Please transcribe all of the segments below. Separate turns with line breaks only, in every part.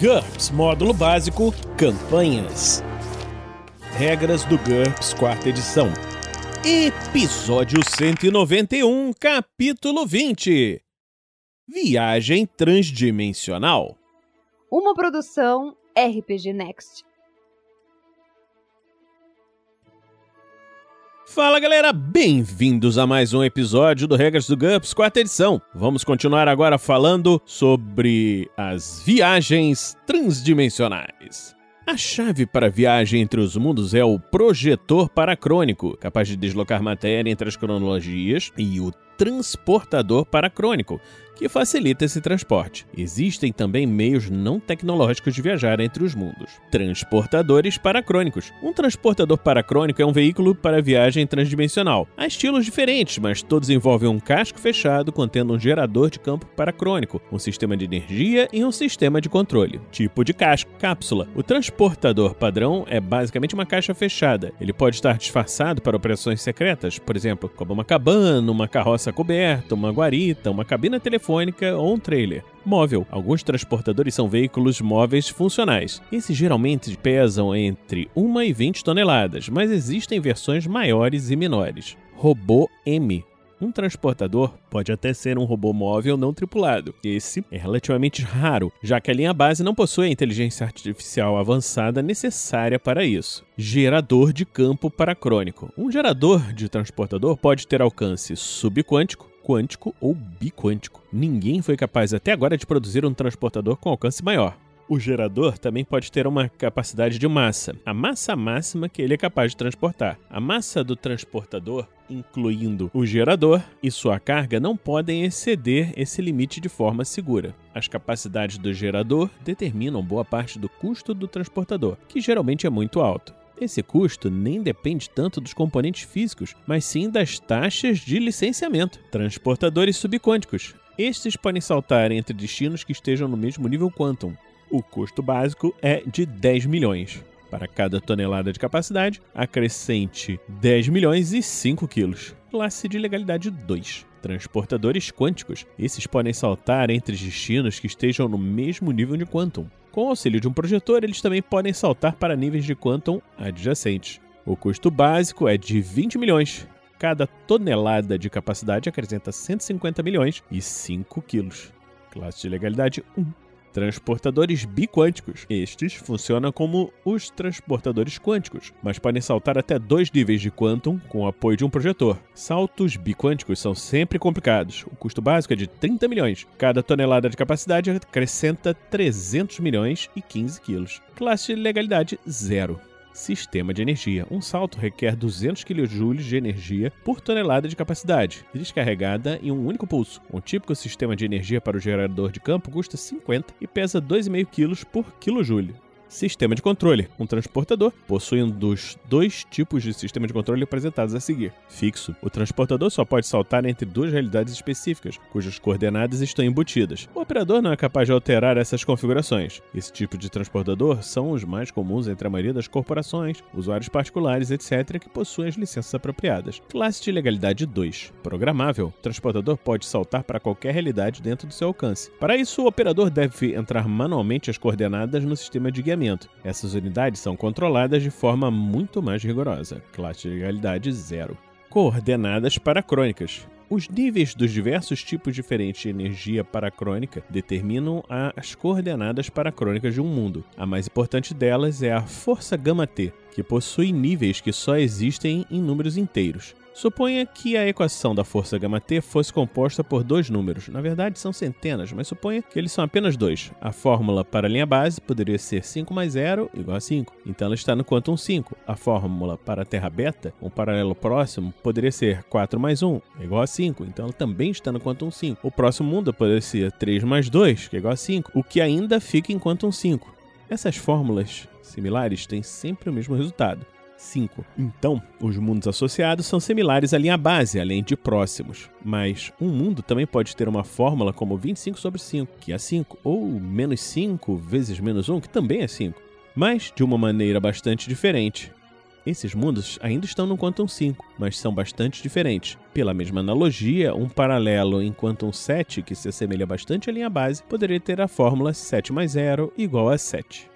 GURPS Módulo Básico Campanhas. Regras do GURPS Quarta Edição. Episódio 191, Capítulo 20 Viagem Transdimensional.
Uma produção RPG Next.
Fala galera, bem-vindos a mais um episódio do Regras do GURPS, quarta edição. Vamos continuar agora falando sobre as viagens transdimensionais. A chave para a viagem entre os mundos é o projetor paracrônico, capaz de deslocar matéria entre as cronologias, e o transportador paracrônico, que facilita esse transporte. Existem também meios não tecnológicos de viajar entre os mundos. Transportadores paracrônicos. Um transportador paracrônico é um veículo para viagem transdimensional. Há estilos diferentes, mas todos envolvem um casco fechado contendo um gerador de campo paracrônico, um sistema de energia e um sistema de controle. Tipo de casco: cápsula. O transportador padrão é basicamente uma caixa fechada. Ele pode estar disfarçado para operações secretas, por exemplo, como uma cabana, uma carroça coberta, uma guarita, uma cabina telefônica telefônica ou um trailer. Móvel. Alguns transportadores são veículos móveis funcionais. Esses geralmente pesam entre 1 e 20 toneladas, mas existem versões maiores e menores. Robô M. Um transportador pode até ser um robô móvel não tripulado. Esse é relativamente raro, já que a linha base não possui a inteligência artificial avançada necessária para isso. Gerador de campo paracrônico. Um gerador de transportador pode ter alcance subquântico, quântico ou biquântico. Ninguém foi capaz até agora de produzir um transportador com alcance maior. O gerador também pode ter uma capacidade de massa, a massa máxima que ele é capaz de transportar. A massa do transportador, incluindo o gerador e sua carga, não podem exceder esse limite de forma segura. As capacidades do gerador determinam boa parte do custo do transportador, que geralmente é muito alto. Esse custo nem depende tanto dos componentes físicos, mas sim das taxas de licenciamento. Transportadores subquânticos. Estes podem saltar entre destinos que estejam no mesmo nível Quantum. O custo básico é de 10 milhões. Para cada tonelada de capacidade, acrescente 10 milhões e 5 quilos. Classe de legalidade 2. Transportadores quânticos. Esses podem saltar entre destinos que estejam no mesmo nível de Quantum. Com o auxílio de um projetor, eles também podem saltar para níveis de Quantum adjacentes. O custo básico é de 20 milhões. Cada tonelada de capacidade acrescenta 150 milhões e 5 quilos. Classe de legalidade 1 transportadores biquânticos. Estes funcionam como os transportadores quânticos, mas podem saltar até dois níveis de quantum com o apoio de um projetor. Saltos biquânticos são sempre complicados. O custo básico é de 30 milhões. Cada tonelada de capacidade acrescenta 300 milhões e 15 quilos. Classe de legalidade zero. Sistema de energia. Um salto requer 200 kJ de energia por tonelada de capacidade, descarregada em um único pulso. Um típico sistema de energia para o gerador de campo custa 50 e pesa 2,5 kg por kJ. Sistema de controle. Um transportador possui um dos dois tipos de sistema de controle apresentados a seguir. Fixo. O transportador só pode saltar entre duas realidades específicas, cujas coordenadas estão embutidas. O operador não é capaz de alterar essas configurações. Esse tipo de transportador são os mais comuns entre a maioria das corporações, usuários particulares, etc., que possuem as licenças apropriadas. Classe de legalidade 2. Programável. O transportador pode saltar para qualquer realidade dentro do seu alcance. Para isso, o operador deve entrar manualmente as coordenadas no sistema de essas unidades são controladas de forma muito mais rigorosa. Classe de legalidade zero. Coordenadas paracrônicas. Os níveis dos diversos tipos diferentes de energia paracrônica determinam as coordenadas paracrônicas de um mundo. A mais importante delas é a força gama-T, que possui níveis que só existem em números inteiros. Suponha que a equação da força γt fosse composta por dois números. Na verdade, são centenas, mas suponha que eles são apenas dois. A fórmula para a linha base poderia ser 5 mais 0 igual a 5. Então ela está no quantum 5. A fórmula para a terra beta, um paralelo próximo, poderia ser 4 mais 1 igual a 5. Então ela também está no quantum 5. O próximo mundo poderia ser 3 mais 2, que é igual a 5, o que ainda fica em quantum 5. Essas fórmulas similares têm sempre o mesmo resultado. 5. Então, os mundos associados são similares à linha base, além de próximos. Mas um mundo também pode ter uma fórmula como 25 sobre 5, que é 5, ou menos 5 vezes menos 1, que também é 5, mas de uma maneira bastante diferente. Esses mundos ainda estão no Quantum 5, mas são bastante diferentes. Pela mesma analogia, um paralelo em Quantum 7, que se assemelha bastante à linha base, poderia ter a fórmula 7 mais 0 igual a 7.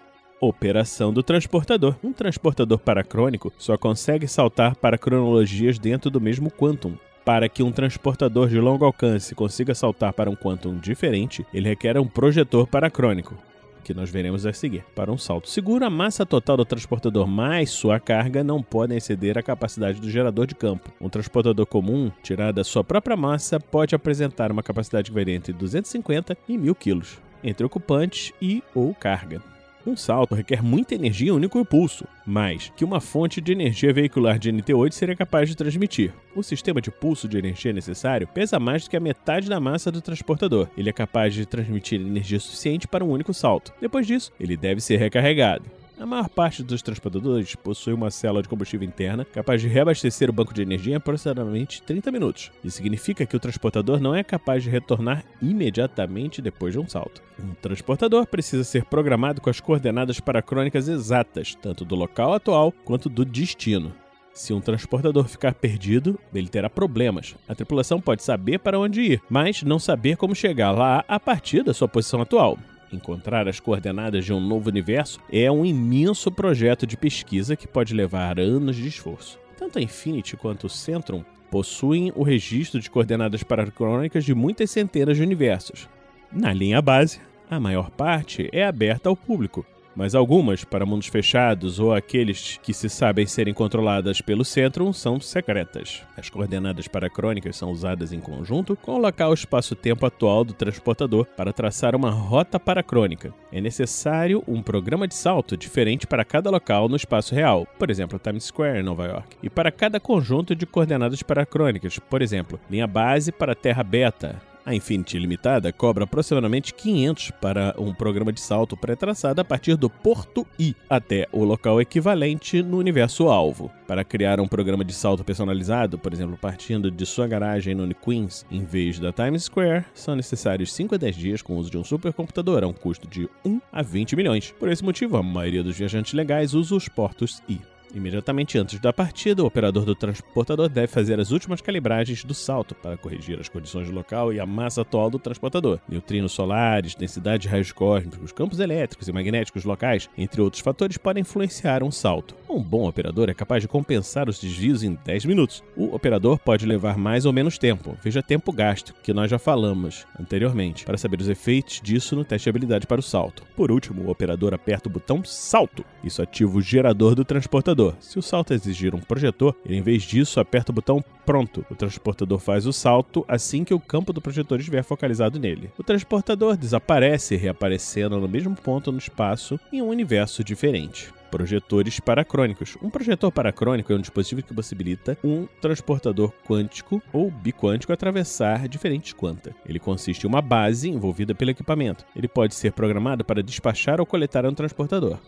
Operação do transportador. Um transportador paracrônico só consegue saltar para cronologias dentro do mesmo quantum. Para que um transportador de longo alcance consiga saltar para um quantum diferente, ele requer um projetor paracrônico, que nós veremos a seguir. Para um salto seguro, a massa total do transportador mais sua carga não podem exceder a capacidade do gerador de campo. Um transportador comum, tirado da sua própria massa, pode apresentar uma capacidade que varia entre 250 e 1000 kg, entre ocupantes e ou carga. Um salto requer muita energia em um único impulso, mais que uma fonte de energia veicular de NT8 seria capaz de transmitir. O sistema de pulso de energia necessário pesa mais do que a metade da massa do transportador. Ele é capaz de transmitir energia suficiente para um único salto. Depois disso, ele deve ser recarregado. A maior parte dos transportadores possui uma célula de combustível interna capaz de reabastecer o banco de energia em aproximadamente 30 minutos. Isso significa que o transportador não é capaz de retornar imediatamente depois de um salto. Um transportador precisa ser programado com as coordenadas paracrônicas exatas, tanto do local atual quanto do destino. Se um transportador ficar perdido, ele terá problemas. A tripulação pode saber para onde ir, mas não saber como chegar lá a partir da sua posição atual. Encontrar as coordenadas de um novo universo é um imenso projeto de pesquisa que pode levar anos de esforço. Tanto a Infinity quanto o Centrum possuem o registro de coordenadas paracrônicas de muitas centenas de universos. Na linha base, a maior parte é aberta ao público, mas algumas, para mundos fechados ou aqueles que se sabem serem controladas pelo Centrum, são secretas. As coordenadas paracrônicas são usadas em conjunto com o local espaço-tempo atual do transportador para traçar uma rota paracrônica. É necessário um programa de salto diferente para cada local no espaço real, por exemplo, Times Square em Nova York, e para cada conjunto de coordenadas paracrônicas, por exemplo, linha base para Terra Beta, a Infinity Limitada cobra aproximadamente 500 para um programa de salto pré-traçado a partir do porto I até o local equivalente no universo alvo. Para criar um programa de salto personalizado, por exemplo, partindo de sua garagem no Queens em vez da Times Square, são necessários 5 a 10 dias com o uso de um supercomputador a um custo de 1 a 20 milhões. Por esse motivo, a maioria dos viajantes legais usa os portos I. Imediatamente antes da partida, o operador do transportador deve fazer as últimas calibragens do salto para corrigir as condições do local e a massa atual do transportador. Neutrinos solares, densidade de raios cósmicos, campos elétricos e magnéticos locais, entre outros fatores, podem influenciar um salto. Um bom operador é capaz de compensar os desvios em 10 minutos. O operador pode levar mais ou menos tempo. Veja tempo gasto, que nós já falamos anteriormente, para saber os efeitos disso no teste de habilidade para o salto. Por último, o operador aperta o botão salto. Isso ativa o gerador do transportador transportador. Se o salto exigir um projetor, ele em vez disso aperta o botão pronto. O transportador faz o salto assim que o campo do projetor estiver focalizado nele. O transportador desaparece, reaparecendo no mesmo ponto no espaço em um universo diferente projetores paracrônicos. Um projetor paracrônico é um dispositivo que possibilita um transportador quântico ou biquântico atravessar diferentes quanta. Ele consiste em uma base envolvida pelo equipamento. Ele pode ser programado para despachar ou coletar um transportador.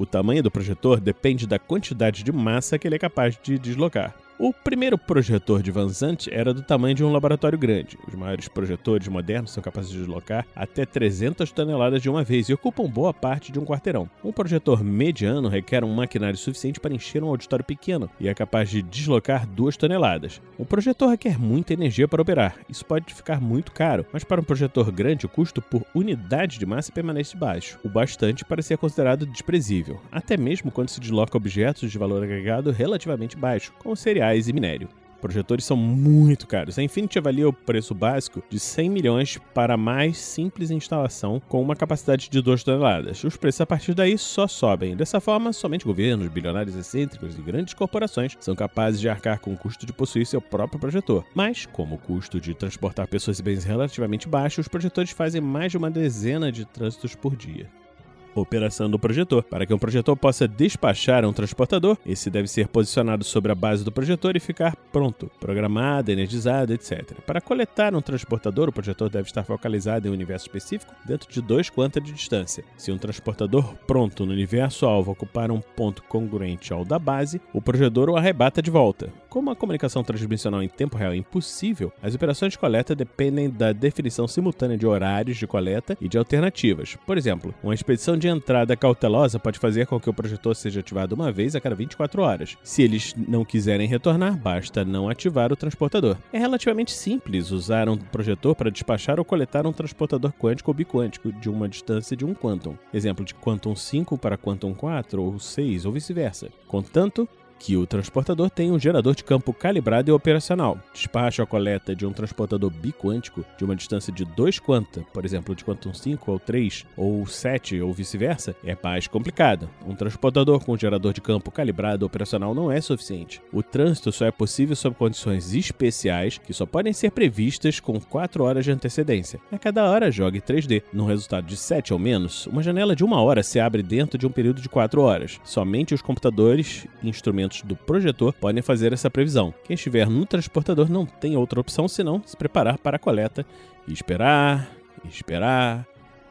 O tamanho do projetor depende da quantidade de massa que ele é capaz de deslocar. O primeiro projetor de Van era do tamanho de um laboratório grande. Os maiores projetores modernos são capazes de deslocar até 300 toneladas de uma vez e ocupam boa parte de um quarteirão. Um projetor mediano requer um maquinário suficiente para encher um auditório pequeno e é capaz de deslocar 2 toneladas. Um projetor requer muita energia para operar. Isso pode ficar muito caro, mas para um projetor grande o custo por unidade de massa permanece baixo, o bastante para ser considerado desprezível, até mesmo quando se desloca objetos de valor agregado relativamente baixo, como cereais gás e minério. Projetores são muito caros. A Infinity avalia o preço básico de 100 milhões para a mais simples instalação com uma capacidade de 2 toneladas. Os preços a partir daí só sobem. Dessa forma, somente governos, bilionários excêntricos e grandes corporações são capazes de arcar com o custo de possuir seu próprio projetor. Mas, como o custo de transportar pessoas e bens é relativamente baixo, os projetores fazem mais de uma dezena de trânsitos por dia operação do projetor. Para que um projetor possa despachar um transportador, esse deve ser posicionado sobre a base do projetor e ficar pronto, programado, energizado, etc. Para coletar um transportador, o projetor deve estar focalizado em um universo específico dentro de dois quanta de distância. Se um transportador pronto no universo alvo ocupar um ponto congruente ao da base, o projetor o arrebata de volta. Como a comunicação transdimensional em tempo real é impossível, as operações de coleta dependem da definição simultânea de horários de coleta e de alternativas. Por exemplo, uma expedição de entrada cautelosa pode fazer com que o projetor seja ativado uma vez a cada 24 horas. Se eles não quiserem retornar, basta não ativar o transportador. É relativamente simples usar um projetor para despachar ou coletar um transportador quântico ou biquântico de uma distância de um quantum. Exemplo de quantum 5 para quantum 4 ou 6 ou vice-versa. Contanto que o transportador tem um gerador de campo calibrado e operacional. Despacho a coleta de um transportador biquântico de uma distância de 2 quanta, por exemplo, de quantum 5 ou 3 ou 7 ou vice-versa, é mais complicado. Um transportador com gerador de campo calibrado e operacional não é suficiente. O trânsito só é possível sob condições especiais que só podem ser previstas com 4 horas de antecedência. A cada hora, jogue 3D. Num resultado de 7 ou menos, uma janela de uma hora se abre dentro de um período de 4 horas. Somente os computadores e instrumentos do projetor podem fazer essa previsão. Quem estiver no transportador não tem outra opção senão se preparar para a coleta e esperar, esperar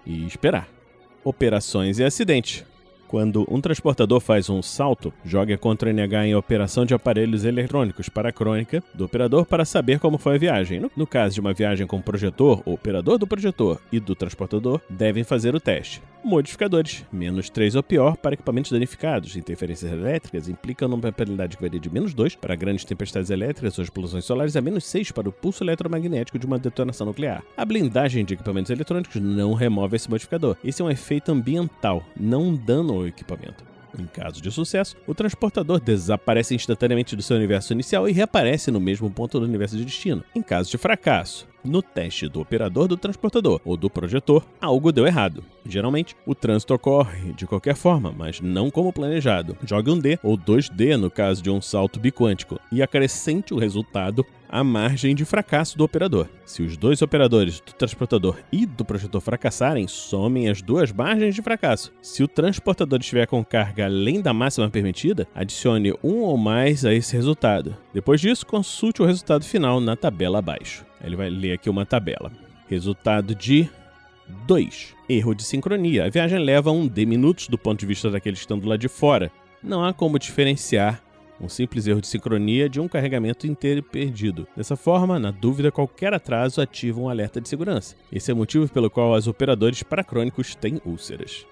e esperar. Operações e acidentes. Quando um transportador faz um salto, jogue contra o NH em operação de aparelhos eletrônicos para a crônica do operador para saber como foi a viagem. No, no caso de uma viagem com projetor, o operador do projetor e do transportador devem fazer o teste. Modificadores: menos 3 ou pior para equipamentos danificados. Interferências elétricas implicam uma penalidade que varia de menos 2 para grandes tempestades elétricas ou explosões solares a menos 6 para o pulso eletromagnético de uma detonação nuclear. A blindagem de equipamentos eletrônicos não remove esse modificador. Esse é um efeito ambiental, não um dano ao equipamento. Em caso de sucesso, o transportador desaparece instantaneamente do seu universo inicial e reaparece no mesmo ponto do universo de destino. Em caso de fracasso, no teste do operador do transportador ou do projetor, algo deu errado. Geralmente, o trânsito ocorre de qualquer forma, mas não como planejado. Jogue um D ou 2D no caso de um salto biquântico e acrescente o resultado à margem de fracasso do operador. Se os dois operadores do transportador e do projetor fracassarem, somem as duas margens de fracasso. Se o transportador estiver com carga além da máxima permitida, adicione um ou mais a esse resultado. Depois disso, consulte o resultado final na tabela abaixo. Ele vai ler aqui uma tabela. Resultado de 2. Erro de sincronia. A viagem leva um D minutos do ponto de vista daqueles que estão do lado de fora. Não há como diferenciar um simples erro de sincronia de um carregamento inteiro perdido. Dessa forma, na dúvida, qualquer atraso ativa um alerta de segurança. Esse é o motivo pelo qual os operadores paracrônicos têm úlceras.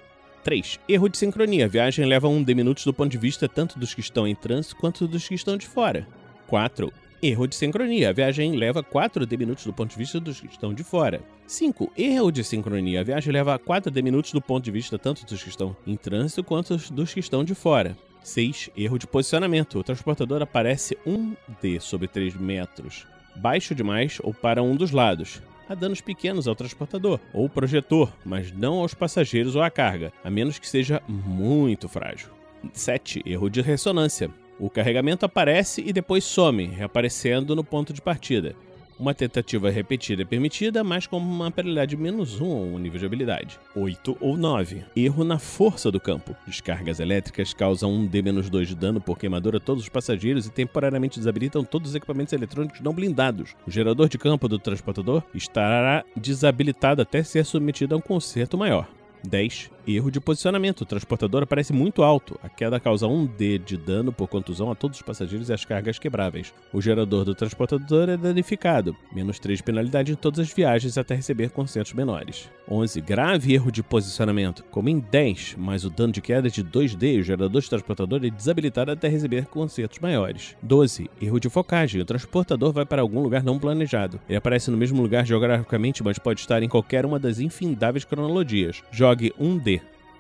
3. Erro de sincronia. A viagem leva um D minutos do ponto de vista tanto dos que estão em trânsito quanto dos que estão de fora. 4. Erro de sincronia. A viagem leva 4 D minutos do ponto de vista dos que estão de fora. 5. Erro de sincronia. A viagem leva 4 D minutos do ponto de vista tanto dos que estão em trânsito quanto dos que estão de fora. 6. Erro de posicionamento. O transportador aparece 1D sobre 3 metros, baixo demais ou para um dos lados. Há danos pequenos ao transportador ou projetor, mas não aos passageiros ou à carga, a menos que seja muito frágil. 7. Erro de ressonância. O carregamento aparece e depois some, reaparecendo no ponto de partida. Uma tentativa repetida é permitida, mas com uma penalidade de menos 1 ou um nível de habilidade. 8 ou 9. Erro na força do campo. Descargas elétricas causam um D-2 de dano por queimadura a todos os passageiros e temporariamente desabilitam todos os equipamentos eletrônicos não blindados. O gerador de campo do transportador estará desabilitado até ser submetido a um conserto maior. 10. Erro de posicionamento. O transportador aparece muito alto. A queda causa 1D de dano por contusão a todos os passageiros e as cargas quebráveis. O gerador do transportador é danificado. Menos 3 de penalidade em todas as viagens até receber consentos menores. 11. Grave erro de posicionamento. Como em 10, mas o dano de queda é de 2D, o gerador de transportador é desabilitado até receber consertos maiores. 12. Erro de focagem. O transportador vai para algum lugar não planejado. Ele aparece no mesmo lugar geograficamente, mas pode estar em qualquer uma das infindáveis cronologias. Jogue 1D.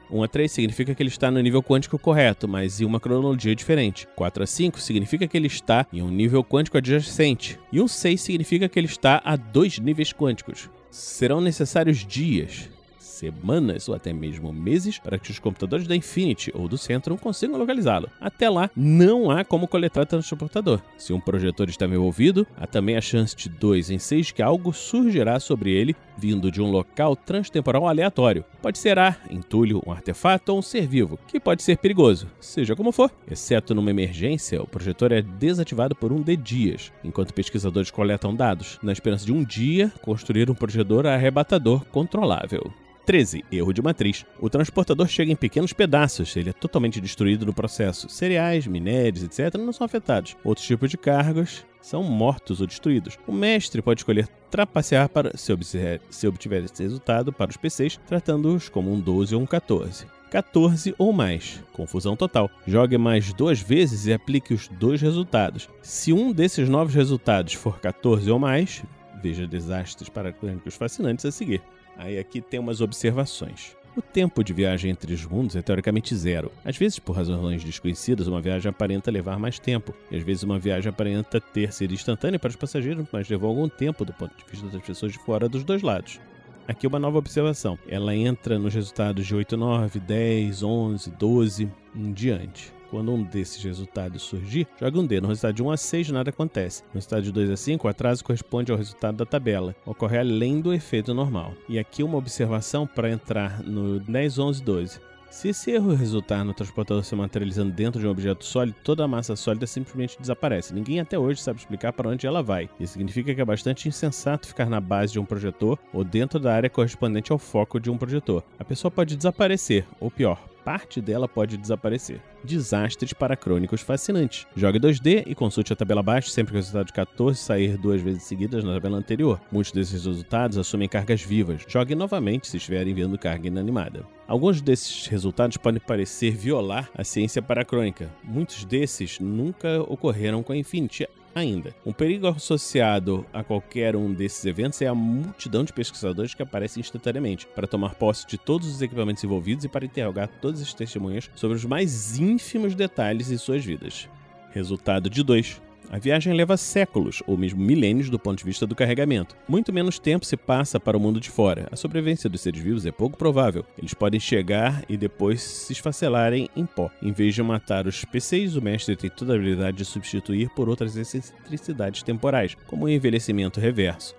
1 a 3 significa que ele está no nível quântico correto, mas em uma cronologia diferente. 4 a 5 significa que ele está em um nível quântico adjacente. E um 6 significa que ele está a dois níveis quânticos. Serão necessários dias, semanas ou até mesmo meses para que os computadores da Infinity ou do Centrum consigam localizá-lo. Até lá, não há como coletar transportador. Se um projetor está envolvido, há também a chance de 2 em 6 que algo surgirá sobre ele vindo de um local transtemporal aleatório. Pode ser ar, entulho, um artefato ou um ser vivo, que pode ser perigoso. Seja como for, exceto numa emergência, o projetor é desativado por um de dias, enquanto pesquisadores coletam dados, na esperança de um dia construir um projetor arrebatador controlável. 13. Erro de matriz. O transportador chega em pequenos pedaços, ele é totalmente destruído no processo. Cereais, minérios, etc. não são afetados. Outros tipos de cargos são mortos ou destruídos. O mestre pode escolher trapacear para se obtiver, se obtiver esse resultado para os PCs, tratando-os como um 12 ou um 14. 14 ou mais. Confusão total. Jogue mais duas vezes e aplique os dois resultados. Se um desses novos resultados for 14 ou mais, veja desastres paraclânicos fascinantes a seguir. Aí aqui tem umas observações. O tempo de viagem entre os mundos é teoricamente zero. Às vezes, por razões desconhecidas, uma viagem aparenta levar mais tempo, e às vezes uma viagem aparenta ter sido instantânea para os passageiros, mas levou algum tempo do ponto de vista das pessoas de fora dos dois lados. Aqui uma nova observação. Ela entra nos resultados de 8, 9, 10, 11, 12 em diante. Quando um desses resultados surgir, jogue um D. No resultado de 1 a 6, nada acontece. No resultado de 2 a 5, o atraso corresponde ao resultado da tabela. Ocorre além do efeito normal. E aqui uma observação para entrar no 10, 11, 12. Se esse erro resultar no transportador se materializando dentro de um objeto sólido, toda a massa sólida simplesmente desaparece. Ninguém até hoje sabe explicar para onde ela vai. Isso significa que é bastante insensato ficar na base de um projetor ou dentro da área correspondente ao foco de um projetor. A pessoa pode desaparecer, ou pior, parte dela pode desaparecer. Desastres paracrônicos fascinantes. Jogue 2D e consulte a tabela abaixo sempre que o resultado de 14 sair duas vezes seguidas na tabela anterior. Muitos desses resultados assumem cargas vivas. Jogue novamente se estiverem vendo carga inanimada. Alguns desses resultados podem parecer violar a ciência paracrônica. Muitos desses nunca ocorreram com a Infinity ainda. Um perigo associado a qualquer um desses eventos é a multidão de pesquisadores que aparecem instantaneamente para tomar posse de todos os equipamentos envolvidos e para interrogar todas as testemunhas sobre os mais ínfimos detalhes de suas vidas. Resultado de 2. A viagem leva séculos, ou mesmo milênios, do ponto de vista do carregamento. Muito menos tempo se passa para o mundo de fora. A sobrevivência dos seres vivos é pouco provável. Eles podem chegar e depois se esfacelarem em pó. Em vez de matar os PCs, o mestre tem toda a habilidade de substituir por outras excentricidades temporais, como o envelhecimento reverso.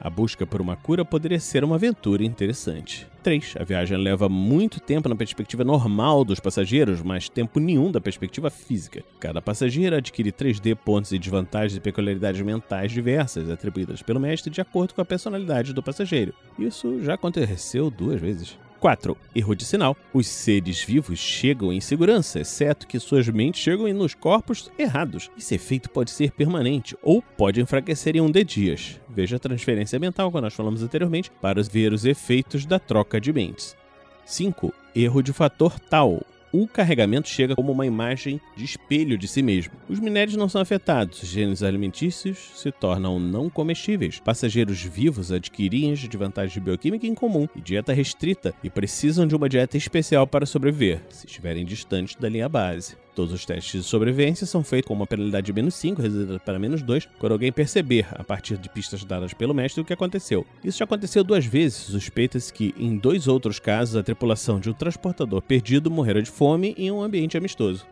A busca por uma cura poderia ser uma aventura interessante. 3. A viagem leva muito tempo na perspectiva normal dos passageiros, mas tempo nenhum da perspectiva física. Cada passageiro adquire 3D pontos e desvantagens e peculiaridades mentais diversas, atribuídas pelo mestre de acordo com a personalidade do passageiro. Isso já aconteceu duas vezes. 4. Erro de sinal. Os seres vivos chegam em segurança, exceto que suas mentes chegam nos corpos errados. Esse efeito pode ser permanente ou pode enfraquecer em um de dias. Veja a transferência mental que nós falamos anteriormente para ver os efeitos da troca de mentes. 5. Erro de fator tal o carregamento chega como uma imagem de espelho de si mesmo. Os minérios não são afetados, os gêneros alimentícios se tornam não comestíveis. Passageiros vivos adquirem as desvantagens bioquímica em comum e dieta restrita e precisam de uma dieta especial para sobreviver, se estiverem distantes da linha base. Todos os testes de sobrevivência são feitos com uma penalidade de menos 5, reduzida para menos 2, quando alguém perceber, a partir de pistas dadas pelo mestre, o que aconteceu. Isso já aconteceu duas vezes. Suspeita-se que, em dois outros casos, a tripulação de um transportador perdido morreu de fome em um ambiente amistoso.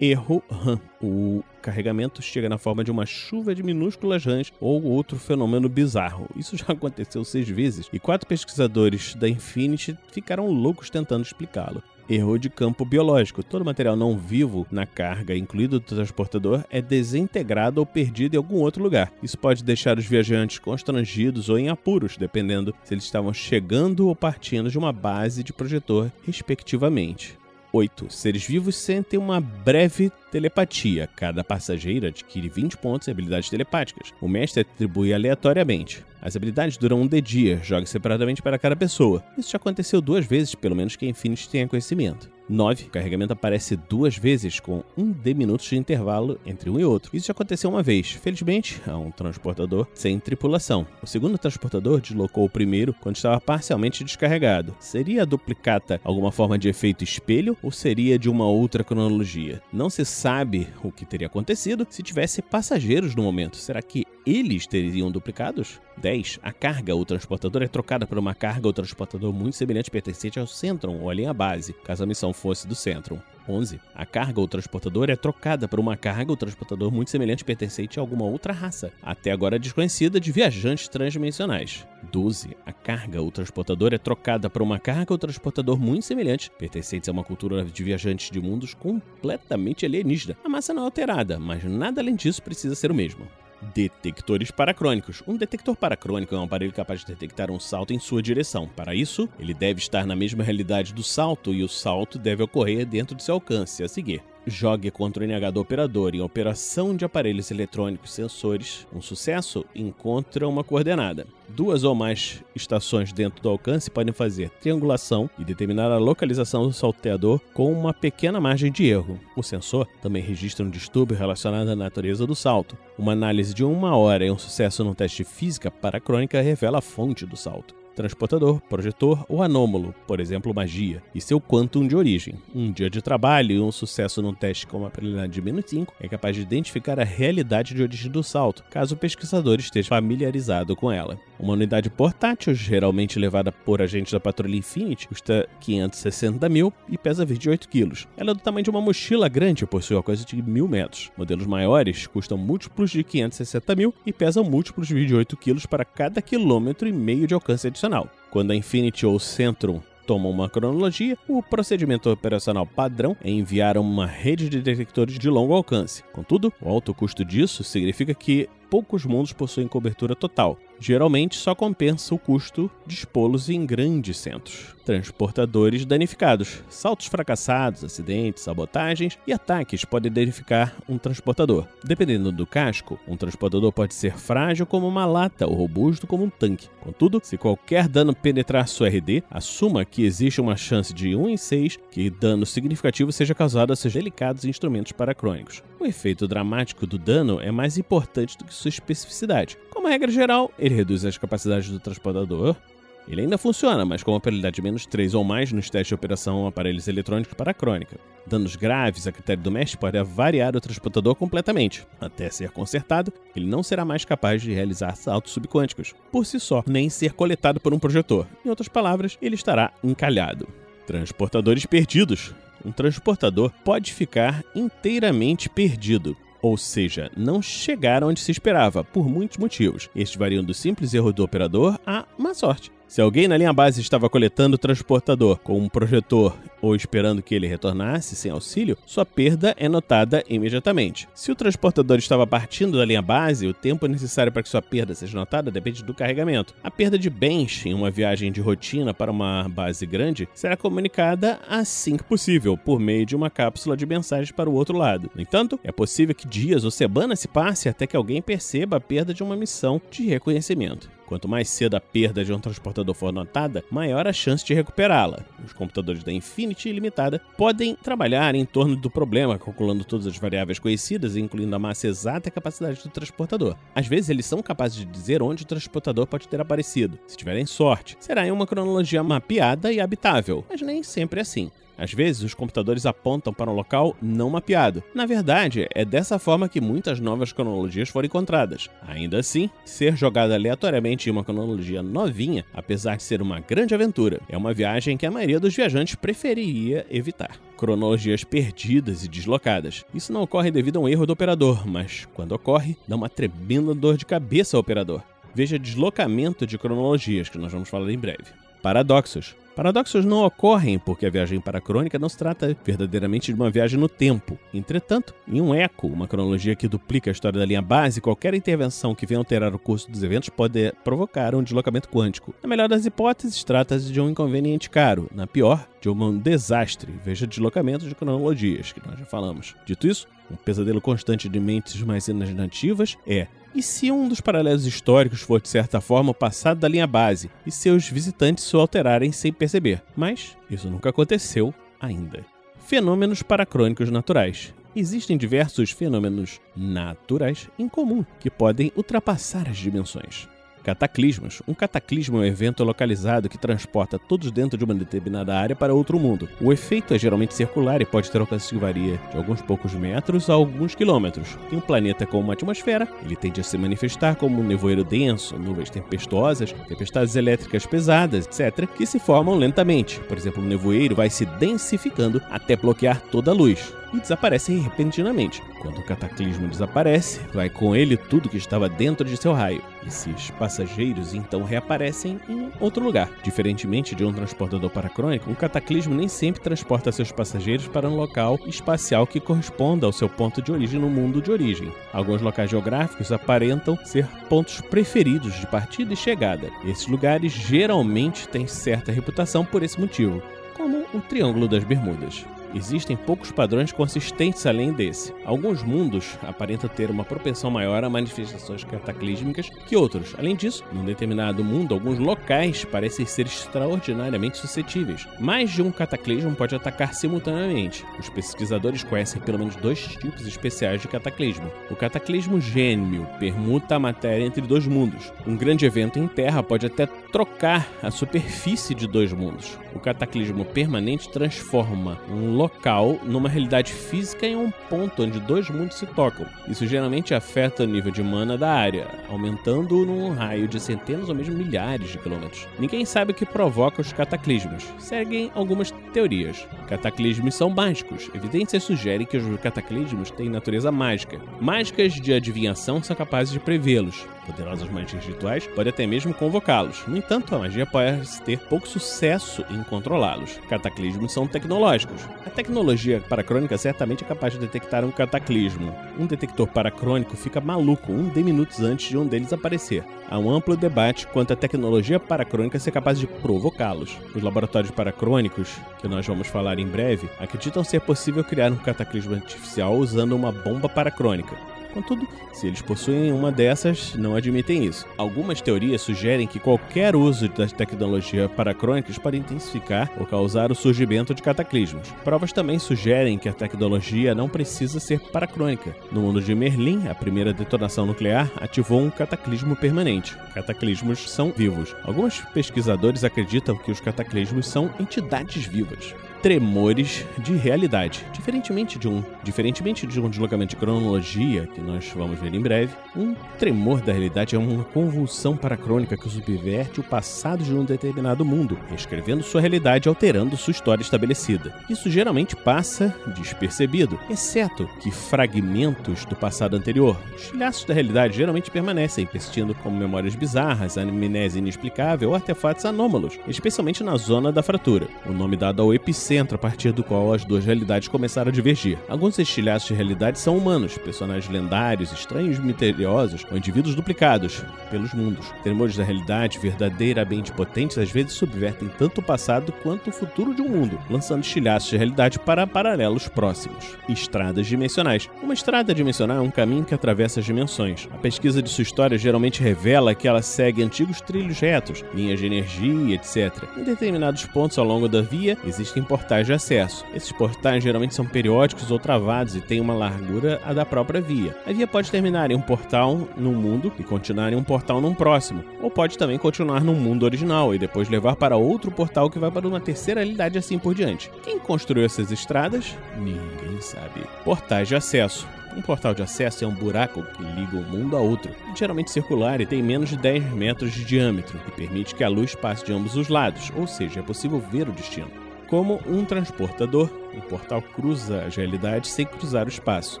Erro RAM. O carregamento chega na forma de uma chuva de minúsculas rãs ou outro fenômeno bizarro. Isso já aconteceu seis vezes e quatro pesquisadores da Infinity ficaram loucos tentando explicá-lo erro de campo biológico. Todo material não vivo na carga, incluído o transportador, é desintegrado ou perdido em algum outro lugar. Isso pode deixar os viajantes constrangidos ou em apuros, dependendo se eles estavam chegando ou partindo de uma base de projetor, respectivamente. 8. Seres vivos sentem uma breve telepatia. Cada passageiro adquire 20 pontos em habilidades telepáticas. O mestre atribui aleatoriamente. As habilidades duram um de dia, joga separadamente para cada pessoa. Isso já aconteceu duas vezes, pelo menos que Infinity tenha conhecimento. 9. O carregamento aparece duas vezes, com um D minutos de intervalo entre um e outro. Isso já aconteceu uma vez. Felizmente, a um transportador sem tripulação. O segundo transportador deslocou o primeiro quando estava parcialmente descarregado. Seria a duplicata alguma forma de efeito espelho ou seria de uma outra cronologia? Não se sabe o que teria acontecido se tivesse passageiros no momento. Será que eles teriam duplicados? 10. A carga ou transportador é trocada por uma carga ou transportador muito semelhante pertencente ao Centron ou à linha base, caso a missão fosse do Centron. 11. A carga ou transportador é trocada por uma carga ou transportador muito semelhante pertencente a alguma outra raça, até agora desconhecida de viajantes transdimensionais. 12. A carga ou transportador é trocada por uma carga ou transportador muito semelhante, pertencente a uma cultura de viajantes de mundos completamente alienígena. A massa não é alterada, mas nada além disso precisa ser o mesmo. Detectores paracrônicos. Um detector paracrônico é um aparelho capaz de detectar um salto em sua direção. Para isso, ele deve estar na mesma realidade do salto e o salto deve ocorrer dentro de seu alcance a seguir jogue contra o NH do operador em operação de aparelhos eletrônicos sensores, um sucesso encontra uma coordenada. Duas ou mais estações dentro do alcance podem fazer triangulação e determinar a localização do salteador com uma pequena margem de erro. O sensor também registra um distúrbio relacionado à natureza do salto. Uma análise de uma hora e um sucesso no teste de física paracrônica revela a fonte do salto transportador, projetor ou anômalo, por exemplo, magia, e seu quantum de origem. Um dia de trabalho e um sucesso num teste com uma probabilidade de menos 5 é capaz de identificar a realidade de origem do salto, caso o pesquisador esteja familiarizado com ela. Uma unidade portátil, geralmente levada por agentes da Patrulha Infinity, custa 560 mil e pesa 28 quilos. Ela é do tamanho de uma mochila grande e possui uma coisa de mil metros. Modelos maiores custam múltiplos de 560 mil e pesam múltiplos de 28 quilos para cada quilômetro e meio de alcance adicional. Quando a Infinity ou Centrum tomam uma cronologia, o procedimento operacional padrão é enviar uma rede de detectores de longo alcance. Contudo, o alto custo disso significa que poucos mundos possuem cobertura total. Geralmente só compensa o custo de expô-los em grandes centros. Transportadores danificados, saltos fracassados, acidentes, sabotagens e ataques podem danificar um transportador. Dependendo do casco, um transportador pode ser frágil como uma lata ou robusto como um tanque. Contudo, se qualquer dano penetrar sua RD, assuma que existe uma chance de 1 em 6 que dano significativo seja causado a seus delicados instrumentos paracrônicos. O efeito dramático do dano é mais importante do que sua especificidade. Como regra geral, ele reduz as capacidades do transportador. Ele ainda funciona, mas com uma penalidade de menos 3 ou mais nos testes de operação aparelhos eletrônicos para a crônica. Danos graves a critério do mestre podem variar o transportador completamente. Até ser consertado, ele não será mais capaz de realizar saltos subquânticos, por si só, nem ser coletado por um projetor. Em outras palavras, ele estará encalhado. Transportadores perdidos. Um transportador pode ficar inteiramente perdido, ou seja, não chegar onde se esperava, por muitos motivos. Estes variam do simples erro do operador a má sorte. Se alguém na linha base estava coletando o transportador com um projetor ou esperando que ele retornasse sem auxílio, sua perda é notada imediatamente. Se o transportador estava partindo da linha base, o tempo necessário para que sua perda seja notada depende do carregamento. A perda de bens em uma viagem de rotina para uma base grande será comunicada assim que possível, por meio de uma cápsula de mensagens para o outro lado. No entanto, é possível que dias ou semanas se passe até que alguém perceba a perda de uma missão de reconhecimento. Quanto mais cedo a perda de um transportador for notada, maior a chance de recuperá-la. Os computadores da Infinity Limitada podem trabalhar em torno do problema, calculando todas as variáveis conhecidas, incluindo a massa exata e a capacidade do transportador. Às vezes, eles são capazes de dizer onde o transportador pode ter aparecido. Se tiverem sorte, será em uma cronologia mapeada e habitável, mas nem sempre é assim. Às vezes, os computadores apontam para um local não mapeado. Na verdade, é dessa forma que muitas novas cronologias foram encontradas. Ainda assim, ser jogada aleatoriamente em uma cronologia novinha, apesar de ser uma grande aventura, é uma viagem que a maioria dos viajantes preferiria evitar. Cronologias perdidas e deslocadas. Isso não ocorre devido a um erro do operador, mas quando ocorre, dá uma tremenda dor de cabeça ao operador. Veja deslocamento de cronologias, que nós vamos falar em breve. Paradoxos. Paradoxos não ocorrem porque a viagem paracrônica não se trata verdadeiramente de uma viagem no tempo. Entretanto, em um eco, uma cronologia que duplica a história da linha base, qualquer intervenção que venha alterar o curso dos eventos pode provocar um deslocamento quântico. Na melhor das hipóteses, trata-se de um inconveniente caro. Na pior, de um desastre. Veja deslocamentos de cronologias, que nós já falamos. Dito isso, um pesadelo constante de mentes mais imaginativas é e se um dos paralelos históricos for de certa forma passado da linha base e seus visitantes o alterarem sem perceber? Mas isso nunca aconteceu ainda. Fenômenos paracrônicos naturais. Existem diversos fenômenos naturais em comum que podem ultrapassar as dimensões. Cataclismos. Um cataclismo é um evento localizado que transporta todos dentro de uma determinada área para outro mundo. O efeito é geralmente circular e pode ter alcance que varia de alguns poucos metros a alguns quilômetros. Em um planeta com uma atmosfera, ele tende a se manifestar como um nevoeiro denso, nuvens tempestuosas, tempestades elétricas pesadas, etc., que se formam lentamente. Por exemplo, o nevoeiro vai se densificando até bloquear toda a luz e desaparecem repentinamente. Quando o cataclismo desaparece, vai com ele tudo que estava dentro de seu raio. Esses passageiros então reaparecem em outro lugar. Diferentemente de um transportador paracrônico, um cataclismo nem sempre transporta seus passageiros para um local espacial que corresponda ao seu ponto de origem no mundo de origem. Alguns locais geográficos aparentam ser pontos preferidos de partida e chegada. Esses lugares geralmente têm certa reputação por esse motivo, como o Triângulo das Bermudas. Existem poucos padrões consistentes além desse. Alguns mundos aparentam ter uma propensão maior a manifestações cataclísmicas que outros. Além disso, num determinado mundo, alguns locais parecem ser extraordinariamente suscetíveis. Mais de um cataclismo pode atacar simultaneamente. Os pesquisadores conhecem pelo menos dois tipos especiais de cataclismo. O cataclismo gêmeo permuta a matéria entre dois mundos. Um grande evento em Terra pode até trocar a superfície de dois mundos. O cataclismo permanente transforma um local numa realidade física em um ponto onde dois mundos se tocam. Isso geralmente afeta o nível de mana da área, aumentando num raio de centenas ou mesmo milhares de quilômetros. Ninguém sabe o que provoca os cataclismos. Seguem algumas teorias. Cataclismos são mágicos. Evidências sugerem que os cataclismos têm natureza mágica. Mágicas de adivinhação são capazes de prevê-los. Poderosas magias rituais podem até mesmo convocá-los. No entanto, a magia pode ter pouco sucesso em controlá-los. Cataclismos são tecnológicos. A tecnologia paracrônica certamente é capaz de detectar um cataclismo. Um detector paracrônico fica maluco um de minutos antes de um deles aparecer. Há um amplo debate quanto à tecnologia paracrônica ser capaz de provocá-los. Os laboratórios paracrônicos, que nós vamos falar em breve, acreditam ser possível criar um cataclismo artificial usando uma bomba paracrônica. Contudo, se eles possuem uma dessas, não admitem isso. Algumas teorias sugerem que qualquer uso da tecnologia paracrônicas pode intensificar ou causar o surgimento de cataclismos. Provas também sugerem que a tecnologia não precisa ser paracrônica. No mundo de Merlin, a primeira detonação nuclear ativou um cataclismo permanente. Cataclismos são vivos. Alguns pesquisadores acreditam que os cataclismos são entidades vivas tremores de realidade. Diferentemente de um, diferentemente de um deslocamento de cronologia, que nós vamos ver em breve, um tremor da realidade é uma convulsão paracrônica que subverte o passado de um determinado mundo, reescrevendo sua realidade e alterando sua história estabelecida. Isso geralmente passa despercebido, exceto que fragmentos do passado anterior, os filhaços da realidade, geralmente permanecem, persistindo como memórias bizarras, amnésia inexplicável ou artefatos anômalos, especialmente na zona da fratura, o nome dado ao epicentro centro a partir do qual as duas realidades começaram a divergir. Alguns estilhaços de realidade são humanos, personagens lendários, estranhos, misteriosos ou indivíduos duplicados pelos mundos. Tremores da realidade, verdadeiramente potentes, às vezes subvertem tanto o passado quanto o futuro de um mundo, lançando estilhaços de realidade para paralelos próximos. Estradas dimensionais. Uma estrada dimensional é um caminho que atravessa as dimensões. A pesquisa de sua história geralmente revela que ela segue antigos trilhos retos, linhas de energia, etc. Em determinados pontos ao longo da via existem portais de acesso. Esses portais geralmente são periódicos ou travados e têm uma largura a da própria via. A via pode terminar em um portal num mundo e continuar em um portal num próximo, ou pode também continuar no mundo original e depois levar para outro portal que vai para uma terceira realidade assim por diante. Quem construiu essas estradas? Ninguém sabe. Portais de acesso. Um portal de acesso é um buraco que liga um mundo a outro, geralmente circular e tem menos de 10 metros de diâmetro, e permite que a luz passe de ambos os lados, ou seja, é possível ver o destino. Como um transportador, um portal cruza as realidades sem cruzar o espaço.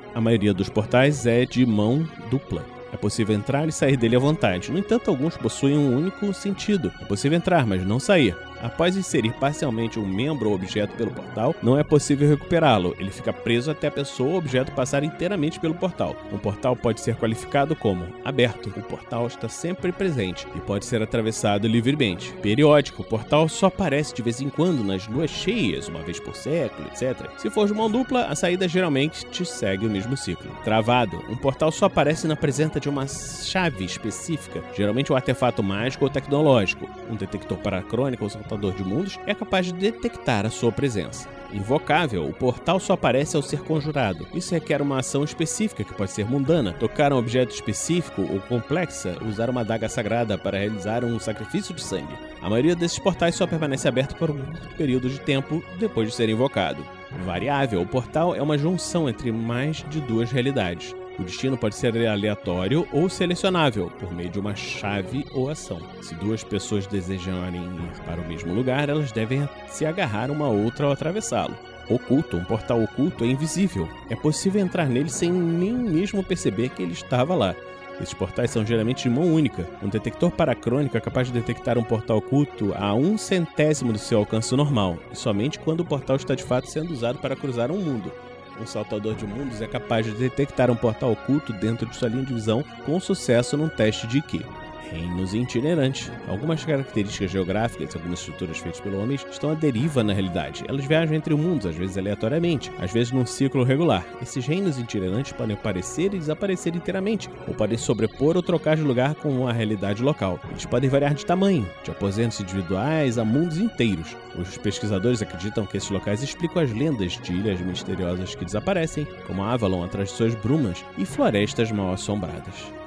A maioria dos portais é de mão dupla. É possível entrar e sair dele à vontade. No entanto, alguns possuem um único sentido. É possível entrar, mas não sair. Após inserir parcialmente um membro ou objeto pelo portal, não é possível recuperá-lo. Ele fica preso até a pessoa ou objeto passar inteiramente pelo portal. Um portal pode ser qualificado como aberto. O portal está sempre presente e pode ser atravessado livremente. Periódico. O portal só aparece de vez em quando nas luas cheias, uma vez por século, etc. Se for de mão dupla, a saída geralmente te segue o mesmo ciclo. Travado. Um portal só aparece na presença de uma chave específica, geralmente um artefato mágico ou tecnológico. Um detector paracrônico ou portador de mundos é capaz de detectar a sua presença. Invocável, o portal só aparece ao ser conjurado. Isso requer uma ação específica que pode ser mundana, tocar um objeto específico ou complexa, usar uma daga sagrada para realizar um sacrifício de sangue. A maioria desses portais só permanece aberto por um período de tempo depois de ser invocado. Variável, o portal é uma junção entre mais de duas realidades. O destino pode ser aleatório ou selecionável por meio de uma chave ou ação. Se duas pessoas desejarem ir para o mesmo lugar, elas devem se agarrar uma outra ao atravessá-lo. oculto, um portal oculto, é invisível. É possível entrar nele sem nem mesmo perceber que ele estava lá. Esses portais são geralmente de mão única. Um detector paracrônico é capaz de detectar um portal oculto a um centésimo do seu alcance normal, e somente quando o portal está de fato sendo usado para cruzar um mundo. Um saltador de mundos é capaz de detectar um portal oculto dentro de sua linha de visão com sucesso num teste de Ki reinos itinerantes. Algumas características geográficas algumas estruturas feitas pelo homem estão à deriva na realidade. Elas viajam entre mundos, às vezes aleatoriamente, às vezes num ciclo regular. Esses reinos itinerantes podem aparecer e desaparecer inteiramente, ou podem sobrepor ou trocar de lugar com a realidade local. Eles podem variar de tamanho, de aposentos individuais a mundos inteiros. Os pesquisadores acreditam que esses locais explicam as lendas de ilhas misteriosas que desaparecem, como Avalon atrás de suas brumas e florestas mal assombradas.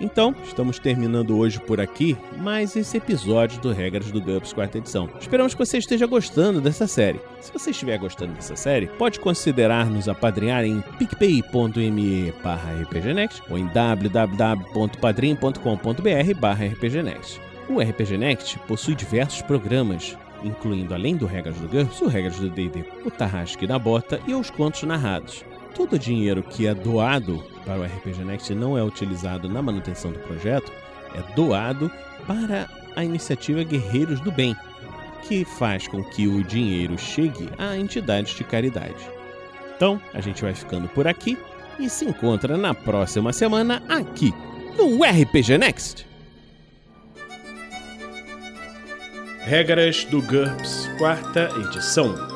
Então, estamos terminando hoje por aqui mais esse episódio do Regras do GUPS quarta edição. Esperamos que você esteja gostando dessa série. Se você estiver gostando dessa série, pode considerar nos apadrinhar em picpay.me rpgnext ou em www.padrim.com.br rpgnext. O RPG Next possui diversos programas, incluindo além do Regras do GURPS, o Regras do D&D, o Tarrasque da Bota e os contos narrados. Todo o dinheiro que é doado para o RPG Next não é utilizado na manutenção do projeto, é doado para a iniciativa Guerreiros do Bem, que faz com que o dinheiro chegue a entidades de caridade. Então, a gente vai ficando por aqui e se encontra na próxima semana aqui no RPG Next. Regras do GURPS, quarta edição.